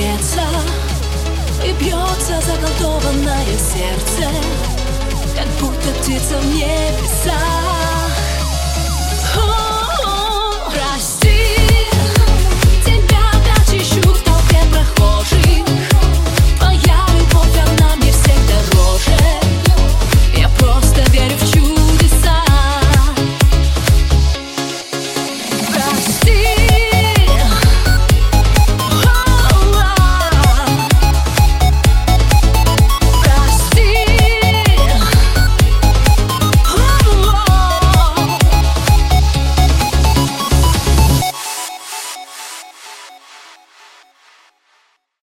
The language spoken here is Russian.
не И бьется заколдованное сердце Как будто птица в небесах.